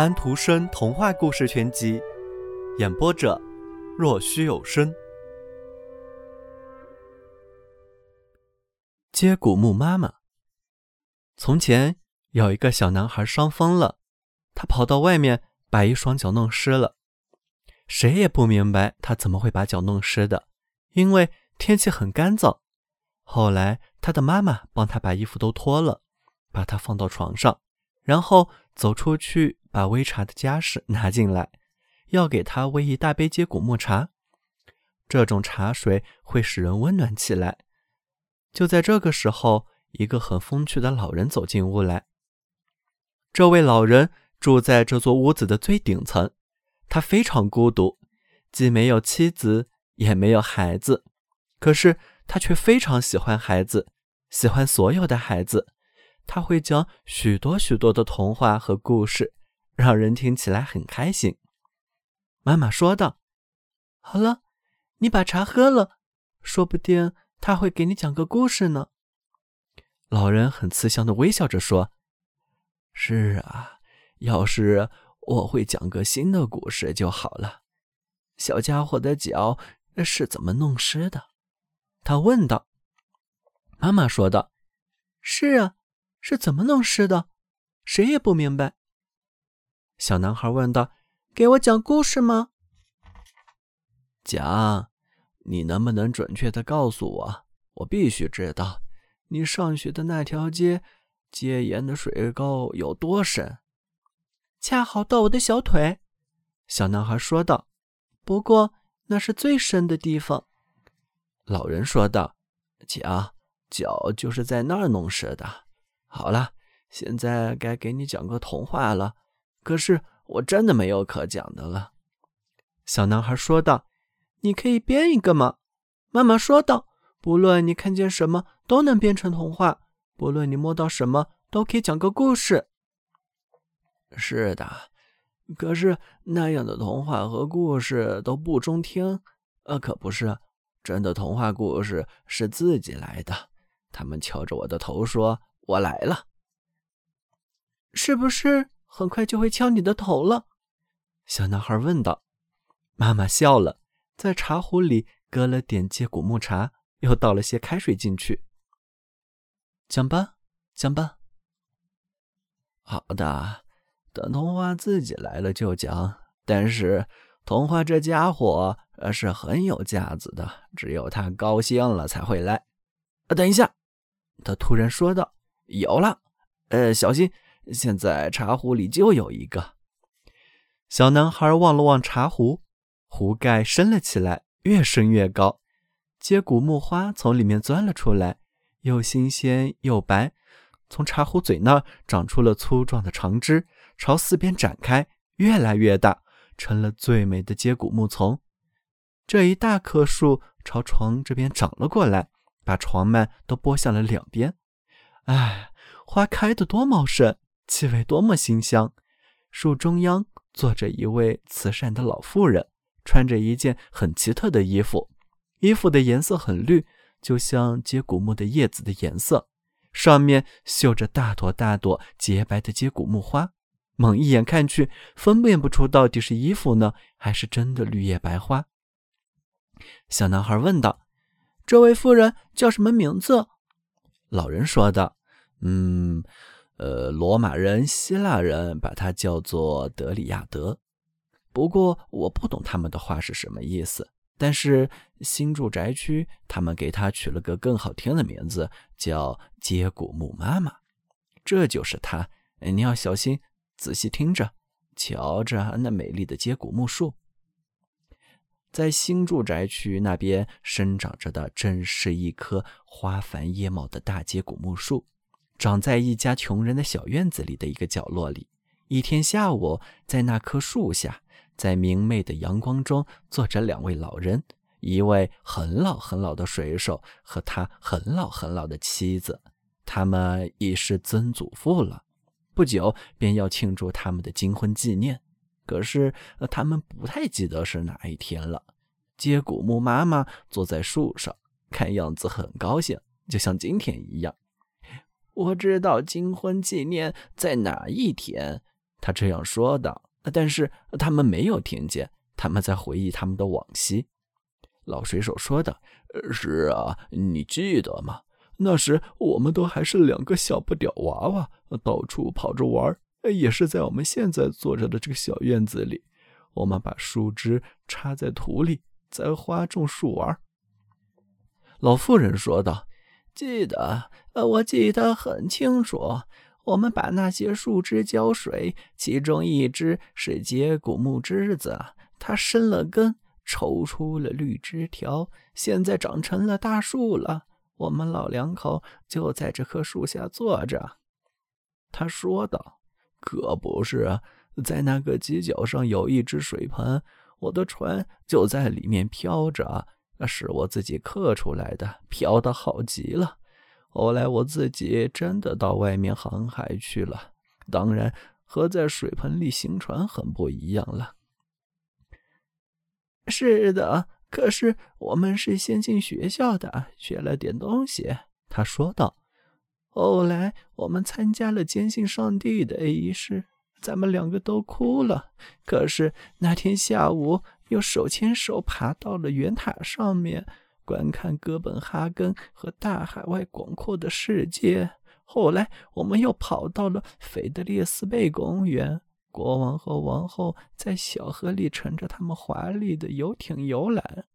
安徒生童话故事全集，演播者：若虚有声。接骨木妈妈。从前有一个小男孩伤风了，他跑到外面把一双脚弄湿了。谁也不明白他怎么会把脚弄湿的，因为天气很干燥。后来他的妈妈帮他把衣服都脱了，把他放到床上，然后走出去。把煨茶的家事拿进来，要给他煨一大杯接骨木茶。这种茶水会使人温暖起来。就在这个时候，一个很风趣的老人走进屋来。这位老人住在这座屋子的最顶层，他非常孤独，既没有妻子，也没有孩子。可是他却非常喜欢孩子，喜欢所有的孩子。他会讲许多许多的童话和故事。让人听起来很开心。妈妈说道：“好了，你把茶喝了，说不定他会给你讲个故事呢。”老人很慈祥的微笑着说：“是啊，要是我会讲个新的故事就好了。”小家伙的脚是怎么弄湿的？他问道。妈妈说道：“是啊，是怎么弄湿的？谁也不明白。”小男孩问道：“给我讲故事吗？”讲，你能不能准确的告诉我？我必须知道，你上学的那条街街沿的水沟有多深？恰好到我的小腿。”小男孩说道。“不过那是最深的地方。”老人说道。“讲，脚就是在那儿弄湿的。好了，现在该给你讲个童话了。”可是我真的没有可讲的了，小男孩说道：“你可以编一个吗？”妈妈说道：“不论你看见什么，都能编成童话；不论你摸到什么，都可以讲个故事。”是的，可是那样的童话和故事都不中听。呃，可不是，真的童话故事是自己来的。他们敲着我的头说：“我来了。”是不是？很快就会敲你的头了，小男孩问道。妈妈笑了，在茶壶里搁了点接骨木茶，又倒了些开水进去。讲吧，讲吧。好的，等童话自己来了就讲。但是童话这家伙是很有架子的，只有他高兴了才会来。啊，等一下，他突然说道：“有了，呃，小心。”现在茶壶里就有一个。小男孩望了望茶壶，壶盖升了起来，越升越高。接骨木花从里面钻了出来，又新鲜又白。从茶壶嘴那儿长出了粗壮的长枝，朝四边展开，越来越大，成了最美的接骨木丛。这一大棵树朝床这边长了过来，把床幔都拨向了两边。哎，花开得多茂盛！气味多么馨香！树中央坐着一位慈善的老妇人，穿着一件很奇特的衣服，衣服的颜色很绿，就像接骨木的叶子的颜色。上面绣着大朵大朵洁白的接骨木花，猛一眼看去，分辨不出到底是衣服呢，还是真的绿叶白花。小男孩问道：“这位妇人叫什么名字？”老人说道：“嗯。”呃，罗马人、希腊人把它叫做德里亚德，不过我不懂他们的话是什么意思。但是新住宅区他们给它取了个更好听的名字，叫接骨木妈妈。这就是他，你要小心，仔细听着，瞧着那美丽的接骨木树。在新住宅区那边生长着的，正是一棵花繁叶茂的大接骨木树。长在一家穷人的小院子里的一个角落里。一天下午，在那棵树下，在明媚的阳光中，坐着两位老人，一位很老很老的水手和他很老很老的妻子。他们已是曾祖父了，不久便要庆祝他们的金婚纪念。可是，他们不太记得是哪一天了。接骨木妈妈坐在树上，看样子很高兴，就像今天一样。我知道金婚纪念在哪一天，他这样说道。但是他们没有听见，他们在回忆他们的往昔。老水手说道：“是啊，你记得吗？那时我们都还是两个小不点娃娃，到处跑着玩，也是在我们现在坐着的这个小院子里。我们把树枝插在土里，栽花种树玩。”老妇人说道：“记得，我记得很清楚。我们把那些树枝浇水，其中一只是接骨木枝子，它生了根，抽出了绿枝条，现在长成了大树了。我们老两口就在这棵树下坐着。”他说道：“可不是，在那个犄角上有一只水盆，我的船就在里面飘着。”那是我自己刻出来的，漂的好极了。后来我自己真的到外面航海去了，当然和在水盆里行船很不一样了。是的，可是我们是先进学校的，学了点东西。他说道。后来我们参加了坚信上帝的仪式，咱们两个都哭了。可是那天下午。又手牵手爬到了圆塔上面，观看哥本哈根和大海外广阔的世界。后来，我们又跑到了菲德列斯贝公园，国王和王后在小河里乘着他们华丽的游艇游览。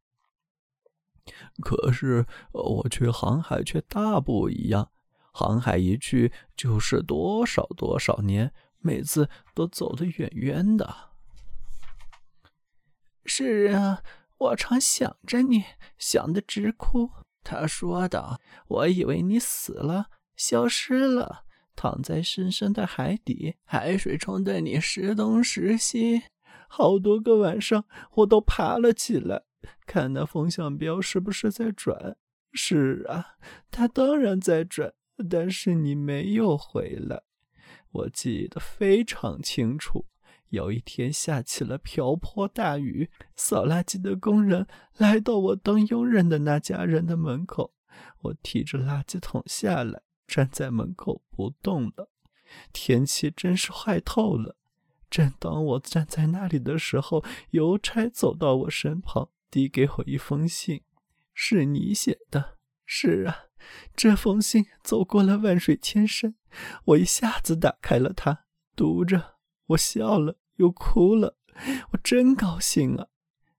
可是，我去航海却大不一样，航海一去就是多少多少年，每次都走得远远的。是啊，我常想着你，想得直哭。他说道：“我以为你死了，消失了，躺在深深的海底，海水冲得你时东时西。好多个晚上，我都爬了起来，看那风向标是不是在转。是啊，它当然在转，但是你没有回来，我记得非常清楚。”有一天下起了瓢泼大雨，扫垃圾的工人来到我当佣人的那家人的门口，我提着垃圾桶下来，站在门口不动了。天气真是坏透了。正当我站在那里的时候，邮差走到我身旁，递给我一封信，是你写的。是啊，这封信走过了万水千山，我一下子打开了它，读着。我笑了，又哭了，我真高兴啊！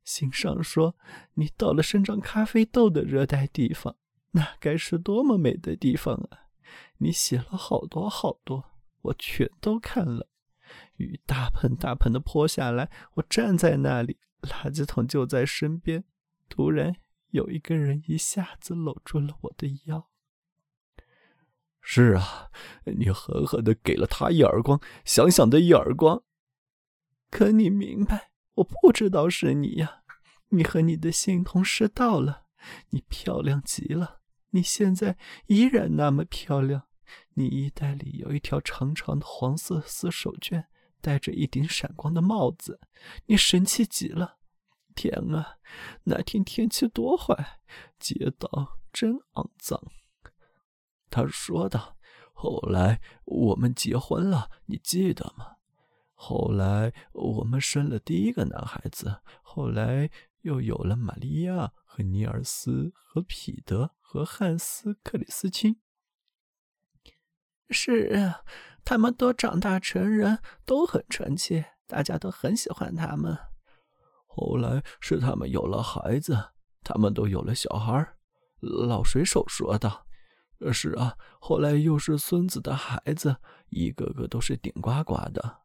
信上说你到了生长咖啡豆的热带地方，那该是多么美的地方啊！你写了好多好多，我全都看了。雨大盆大盆的泼下来，我站在那里，垃圾桶就在身边。突然，有一个人一下子搂住了我的腰。是啊，你狠狠的给了他一耳光，想想的一耳光。可你明白，我不知道是你呀。你和你的新同事到了，你漂亮极了，你现在依然那么漂亮。你衣袋里有一条长长的黄色丝手绢，戴着一顶闪光的帽子，你神气极了。天啊，那天天气多坏，街道真肮脏。他说道：“后来我们结婚了，你记得吗？后来我们生了第一个男孩子，后来又有了玛利亚和尼尔斯和彼得和汉斯克里斯钦。是啊，他们都长大成人，都很纯洁，大家都很喜欢他们。后来是他们有了孩子，他们都有了小孩。”老水手说道。是啊，后来又是孙子的孩子，一个个都是顶呱呱的。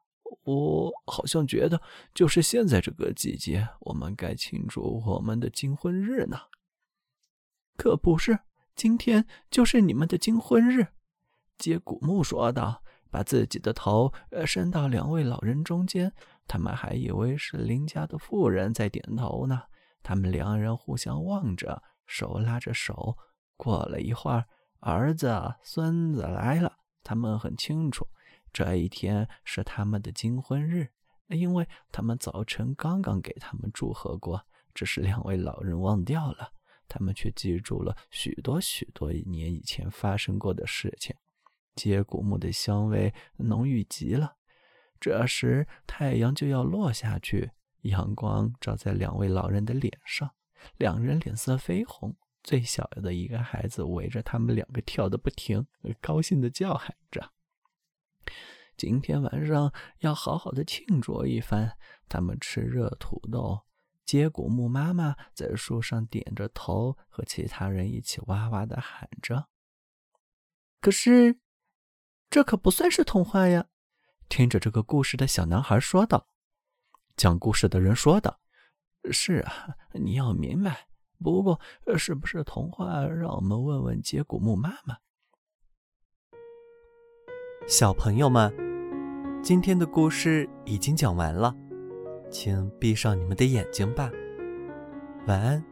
我好像觉得，就是现在这个季节，我们该庆祝我们的金婚日呢。可不是，今天就是你们的金婚日。接古木说道，把自己的头伸到两位老人中间，他们还以为是邻家的妇人在点头呢。他们两人互相望着，手拉着手。过了一会儿。儿子、孙子来了，他们很清楚，这一天是他们的金婚日，因为他们早晨刚刚给他们祝贺过。只是两位老人忘掉了，他们却记住了许多许多年以前发生过的事情。接骨木的香味浓郁极了，这时太阳就要落下去，阳光照在两位老人的脸上，两人脸色绯红。最小的一个孩子围着他们两个跳得不停，高兴地叫喊着：“今天晚上要好好的庆祝一番。”他们吃热土豆，接古木妈妈在树上点着头，和其他人一起哇哇地喊着。可是，这可不算是童话呀！听着这个故事的小男孩说道。讲故事的人说道：“是啊，你要明白。”不过，是不是童话？让我们问问杰古木妈妈。小朋友们，今天的故事已经讲完了，请闭上你们的眼睛吧，晚安。